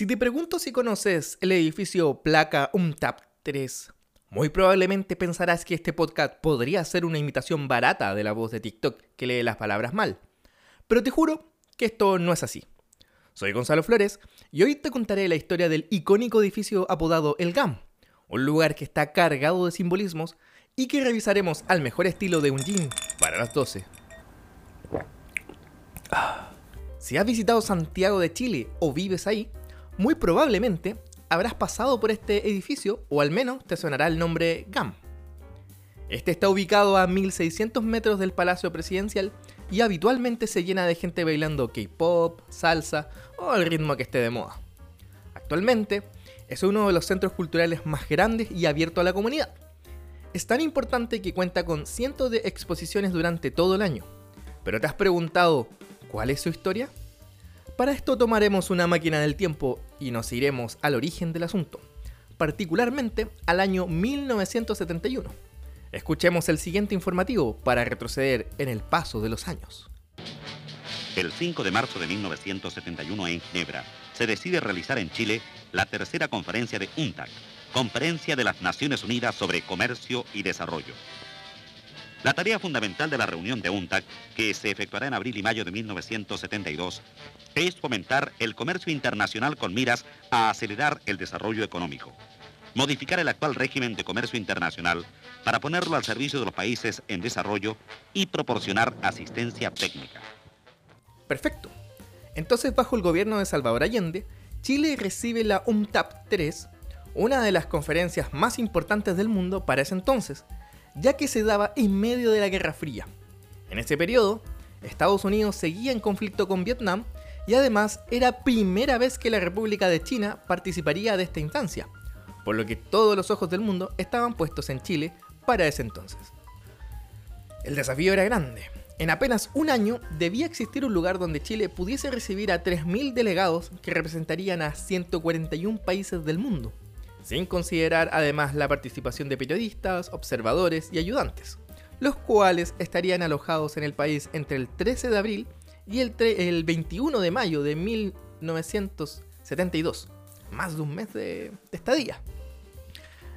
Si te pregunto si conoces el edificio Placa UMTAP 3, muy probablemente pensarás que este podcast podría ser una imitación barata de la voz de TikTok que lee las palabras mal. Pero te juro que esto no es así. Soy Gonzalo Flores y hoy te contaré la historia del icónico edificio apodado El GAM, un lugar que está cargado de simbolismos y que revisaremos al mejor estilo de un jean para las 12. Si has visitado Santiago de Chile o vives ahí, muy probablemente habrás pasado por este edificio o al menos te sonará el nombre GAM. Este está ubicado a 1600 metros del Palacio Presidencial y habitualmente se llena de gente bailando K-pop, salsa o el ritmo que esté de moda. Actualmente es uno de los centros culturales más grandes y abierto a la comunidad. Es tan importante que cuenta con cientos de exposiciones durante todo el año. Pero ¿te has preguntado cuál es su historia? Para esto tomaremos una máquina del tiempo y nos iremos al origen del asunto, particularmente al año 1971. Escuchemos el siguiente informativo para retroceder en el paso de los años. El 5 de marzo de 1971 en Ginebra se decide realizar en Chile la tercera conferencia de UNTAC, Conferencia de las Naciones Unidas sobre Comercio y Desarrollo. La tarea fundamental de la reunión de UNTAC, que se efectuará en abril y mayo de 1972, es fomentar el comercio internacional con miras a acelerar el desarrollo económico, modificar el actual régimen de comercio internacional para ponerlo al servicio de los países en desarrollo y proporcionar asistencia técnica. Perfecto. Entonces, bajo el gobierno de Salvador Allende, Chile recibe la UNTAP 3, una de las conferencias más importantes del mundo para ese entonces, ya que se daba en medio de la Guerra Fría. En ese periodo, Estados Unidos seguía en conflicto con Vietnam y además era primera vez que la República de China participaría de esta instancia, por lo que todos los ojos del mundo estaban puestos en Chile para ese entonces. El desafío era grande. En apenas un año debía existir un lugar donde Chile pudiese recibir a 3.000 delegados que representarían a 141 países del mundo sin considerar además la participación de periodistas, observadores y ayudantes, los cuales estarían alojados en el país entre el 13 de abril y el, 21 de mayo de 1972, más de un mes de, estadía.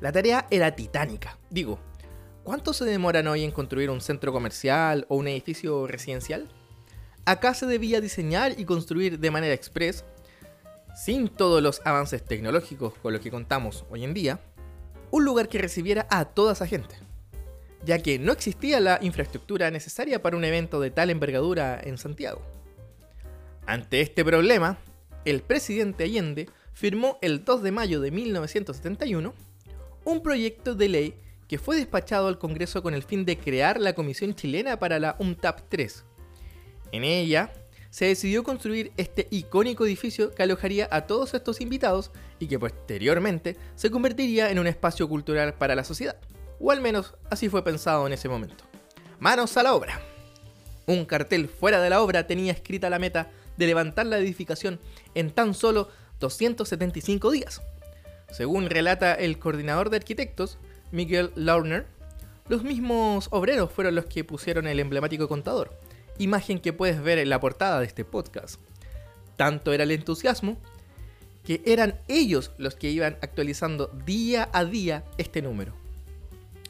La tarea era titánica, digo, ¿cuánto se demoran hoy en construir un centro comercial o un edificio residencial? Acá se debía diseñar y construir de manera express sin todos los avances tecnológicos con los que contamos hoy en día, un lugar que recibiera a toda esa gente, ya que no existía la infraestructura necesaria para un evento de tal envergadura en Santiago. Ante este problema, el presidente Allende firmó el 2 de mayo de 1971 un proyecto de ley que fue despachado al Congreso con el fin de crear la Comisión Chilena para la UNTAP 3. En ella se decidió construir este icónico edificio que alojaría a todos estos invitados y que posteriormente se convertiría en un espacio cultural para la sociedad. O al menos así fue pensado en ese momento. Manos a la obra. Un cartel fuera de la obra tenía escrita la meta de levantar la edificación en tan solo 275 días. Según relata el coordinador de arquitectos, Miguel Laurner, los mismos obreros fueron los que pusieron el emblemático contador, imagen que puedes ver en la portada de este podcast. Tanto era el entusiasmo que eran ellos los que iban actualizando día a día este número.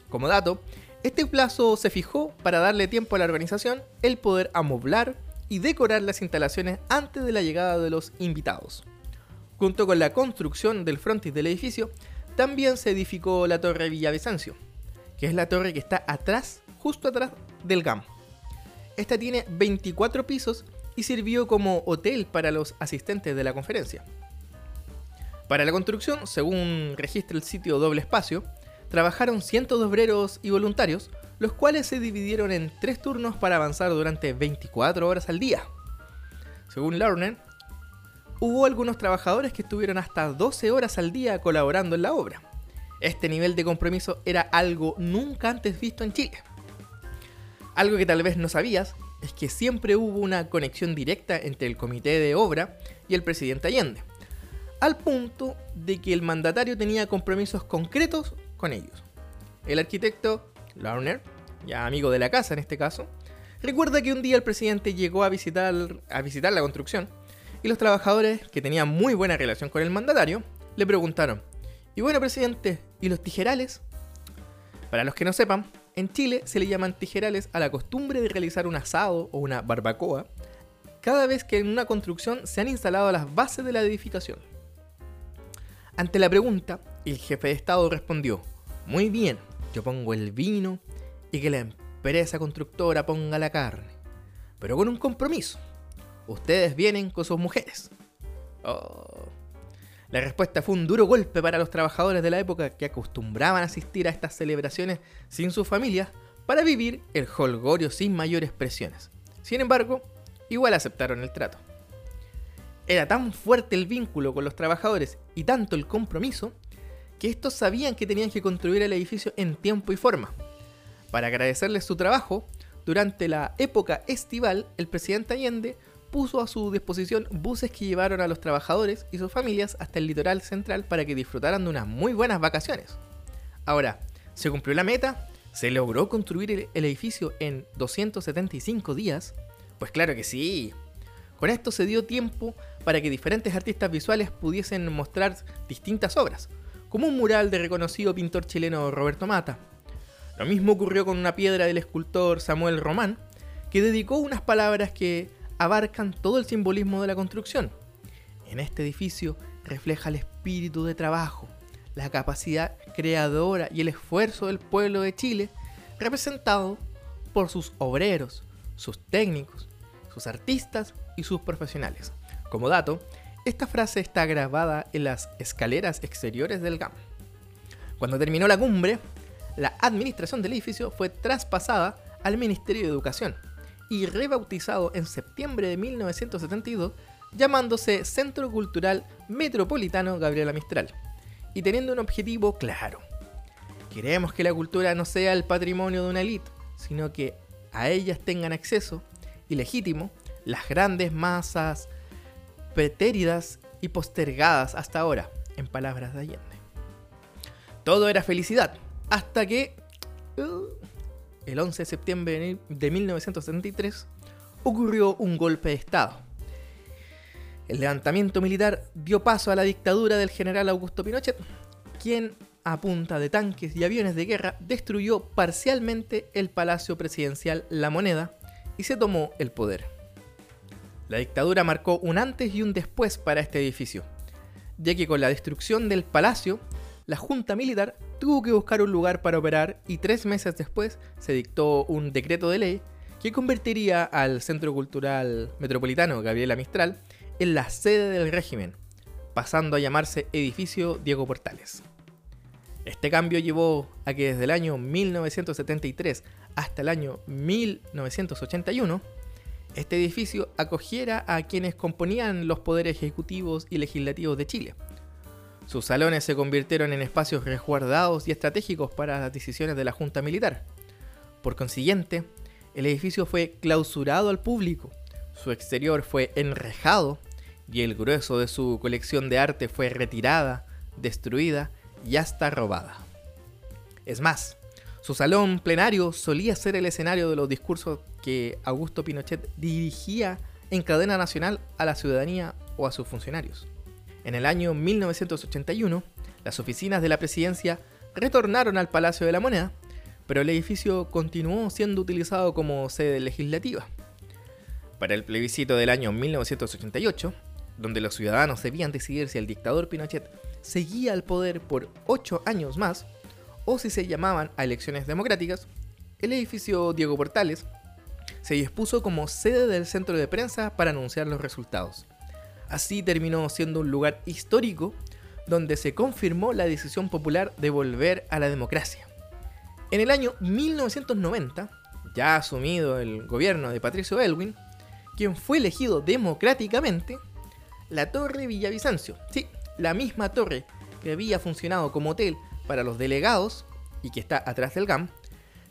Como dato, este plazo se fijó para darle tiempo a la organización el poder amoblar y decorar las instalaciones antes de la llegada de los invitados. Junto con la construcción del frontis del edificio, también se edificó la Torre Villavicencio, que es la torre que está atrás, justo atrás del GAM. Esta tiene 24 pisos y sirvió como hotel para los asistentes de la conferencia. Para la construcción, según registra el sitio Doble Espacio, trabajaron cientos de obreros y voluntarios, los cuales se dividieron en tres turnos para avanzar durante 24 horas al día. Según Lerner, hubo algunos trabajadores que estuvieron hasta 12 horas al día colaborando en la obra. Este nivel de compromiso era algo nunca antes visto en Chile. Algo que tal vez no sabías es que siempre hubo una conexión directa entre el comité de obra y el presidente Allende, al punto de que el mandatario tenía compromisos concretos con ellos. El arquitecto Lerner, ya amigo de la casa en este caso, recuerda que un día el presidente llegó a visitar, a visitar la construcción Y los trabajadores, que tenían muy buena relación con el mandatario, le preguntaron, y bueno, presidente, ¿y los tijerales? Para los que no sepan, en Chile se le llaman tijerales a la costumbre de realizar un asado o una barbacoa cada vez que en una construcción se han instalado las bases de la edificación. Ante la pregunta, el jefe de Estado respondió, muy bien, yo pongo el vino y que la empresa constructora ponga la carne, pero con un compromiso. Ustedes vienen con sus mujeres. Oh. La respuesta fue un duro golpe para los trabajadores de la época que acostumbraban asistir a estas celebraciones sin sus familias para vivir el holgorio sin mayores presiones. Sin embargo, igual aceptaron el trato. Era tan fuerte el vínculo con los trabajadores y tanto el compromiso que estos sabían que tenían que construir el edificio en tiempo y forma. Para agradecerles su trabajo, durante la época estival, el presidente Allende puso a su disposición buses que llevaron a los trabajadores y sus familias hasta el litoral central para que disfrutaran de unas muy buenas vacaciones. Ahora, ¿se cumplió la meta? ¿Se logró construir el edificio en 275 días? Pues claro que sí. Con esto se dio tiempo para que diferentes artistas visuales pudiesen mostrar distintas obras, como un mural del reconocido pintor chileno Roberto Mata. Lo mismo ocurrió con una piedra del escultor Samuel Román, que dedicó unas palabras que abarcan todo el simbolismo de la construcción. En este edificio refleja el espíritu de trabajo, la capacidad creadora y el esfuerzo del pueblo de Chile, representado por sus obreros, sus técnicos, sus artistas y sus profesionales. Como dato, esta frase está grabada en las escaleras exteriores del GAM. Cuando terminó la cumbre, la administración del edificio fue traspasada al Ministerio de Educación y rebautizado en septiembre de 1972 llamándose Centro Cultural Metropolitano Gabriela Mistral y teniendo un objetivo claro. Queremos que la cultura no sea el patrimonio de una élite, sino que a ellas tengan acceso y legítimo las grandes masas pretéridas y postergadas hasta ahora, en palabras de Allende. Todo era felicidad, hasta que uh, el 11 de septiembre de 1973 ocurrió un golpe de Estado. El levantamiento militar dio paso a la dictadura del general Augusto Pinochet, quien a punta de tanques y aviones de guerra destruyó parcialmente el Palacio Presidencial La Moneda y se tomó el poder. La dictadura marcó un antes y un después para este edificio, ya que con la destrucción del palacio, la Junta Militar tuvo que buscar un lugar para operar y tres meses después se dictó un decreto de ley que convertiría al Centro Cultural Metropolitano Gabriela Mistral en la sede del régimen, pasando a llamarse Edificio Diego Portales. Este cambio llevó a que desde el año 1973 hasta el año 1981, este edificio acogiera a quienes componían los poderes ejecutivos y legislativos de Chile. Sus salones se convirtieron en espacios resguardados y estratégicos para las decisiones de la Junta Militar. Por consiguiente, el edificio fue clausurado al público, su exterior fue enrejado y el grueso de su colección de arte fue retirada, destruida y hasta robada. Es más, su salón plenario solía ser el escenario de los discursos que Augusto Pinochet dirigía en cadena nacional a la ciudadanía o a sus funcionarios. En el año 1981, las oficinas de la presidencia retornaron al Palacio de la Moneda, pero el edificio continuó siendo utilizado como sede legislativa. Para el plebiscito del año 1988, donde los ciudadanos debían decidir si el dictador Pinochet seguía al poder por ocho años más, o si se llamaban a elecciones democráticas, el edificio Diego Portales se dispuso como sede del centro de prensa para anunciar los resultados. Así terminó siendo un lugar histórico donde se confirmó la decisión popular de volver a la democracia. En el año 1990, ya asumido el gobierno de Patricio Elwin, quien fue elegido democráticamente, la Torre Villavicencio, sí, la misma torre que había funcionado como hotel para los delegados y que está atrás del GAM,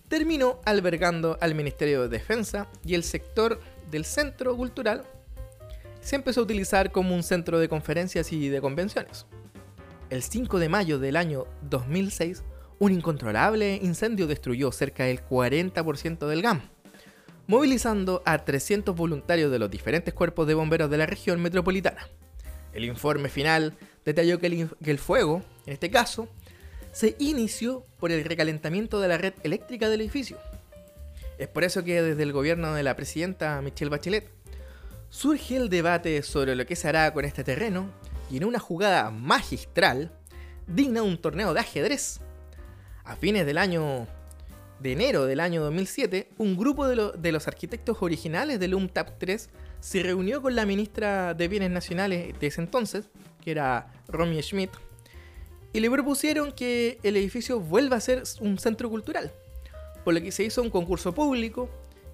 terminó albergando al Ministerio de Defensa y el sector del Centro Cultural se empezó a utilizar como un centro de conferencias y de convenciones. El 5 de mayo del año 2006, un incontrolable incendio destruyó cerca del 40% del GAM, movilizando a 300 voluntarios de los diferentes cuerpos de bomberos de la región metropolitana. El informe final detalló que el, que el fuego, en este caso, se inició por el recalentamiento de la red eléctrica del edificio. Es por eso que desde el gobierno de la presidenta Michelle Bachelet surge el debate sobre lo que se hará con este terreno y en una jugada magistral digna de un torneo de ajedrez. A fines del año de enero del año 2007, un grupo de, los arquitectos originales del UMTAP 3 se reunió con la ministra de Bienes Nacionales de ese entonces, que era Romy Schmidt, y le propusieron que el edificio vuelva a ser un centro cultural, por lo que se hizo un concurso público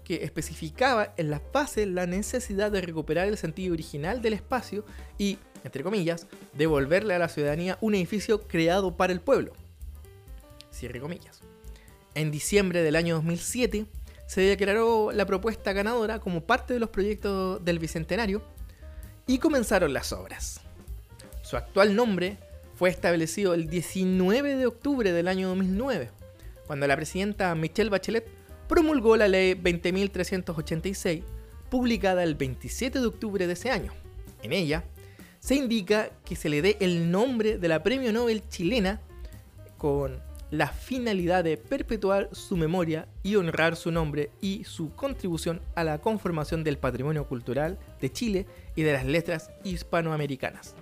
que especificaba en las bases la necesidad de recuperar el sentido original del espacio y, entre comillas, devolverle a la ciudadanía un edificio creado para el pueblo. Cierre comillas. En diciembre del año 2007 se declaró la propuesta ganadora como parte de los proyectos del Bicentenario y comenzaron las obras. Su actual nombre fue establecido el 19 de octubre del año 2009, cuando la presidenta Michelle Bachelet promulgó la ley 20.386, publicada el 27 de octubre de ese año. En ella se indica que se le dé el nombre de la Premio Nobel chilena con la finalidad de perpetuar su memoria y honrar su nombre y su contribución a la conformación del patrimonio cultural de Chile y de las letras hispanoamericanas.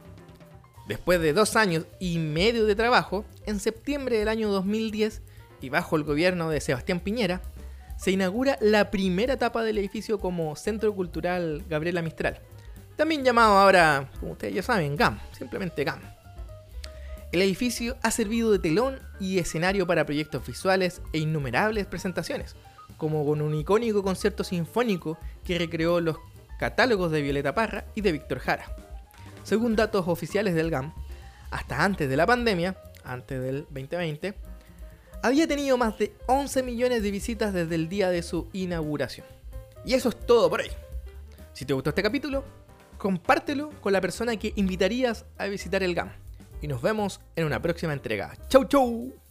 Después de dos años y medio de trabajo, en septiembre del año 2010 y bajo el gobierno de Sebastián Piñera, se inaugura la primera etapa del edificio como Centro Cultural Gabriela Mistral, también llamado ahora, como ustedes ya saben, GAM, simplemente GAM. El edificio ha servido de telón y escenario para proyectos visuales e innumerables presentaciones, como con un icónico concierto sinfónico que recreó los catálogos de Violeta Parra y de Víctor Jara. Según datos oficiales del GAM, hasta antes de la pandemia, antes del 2020, había tenido más de 11 millones de visitas desde el día de su inauguración. Y eso es todo por hoy. Si te gustó este capítulo, compártelo con la persona que invitarías a visitar el GAM. Y nos vemos en una próxima entrega. ¡Chau, chau!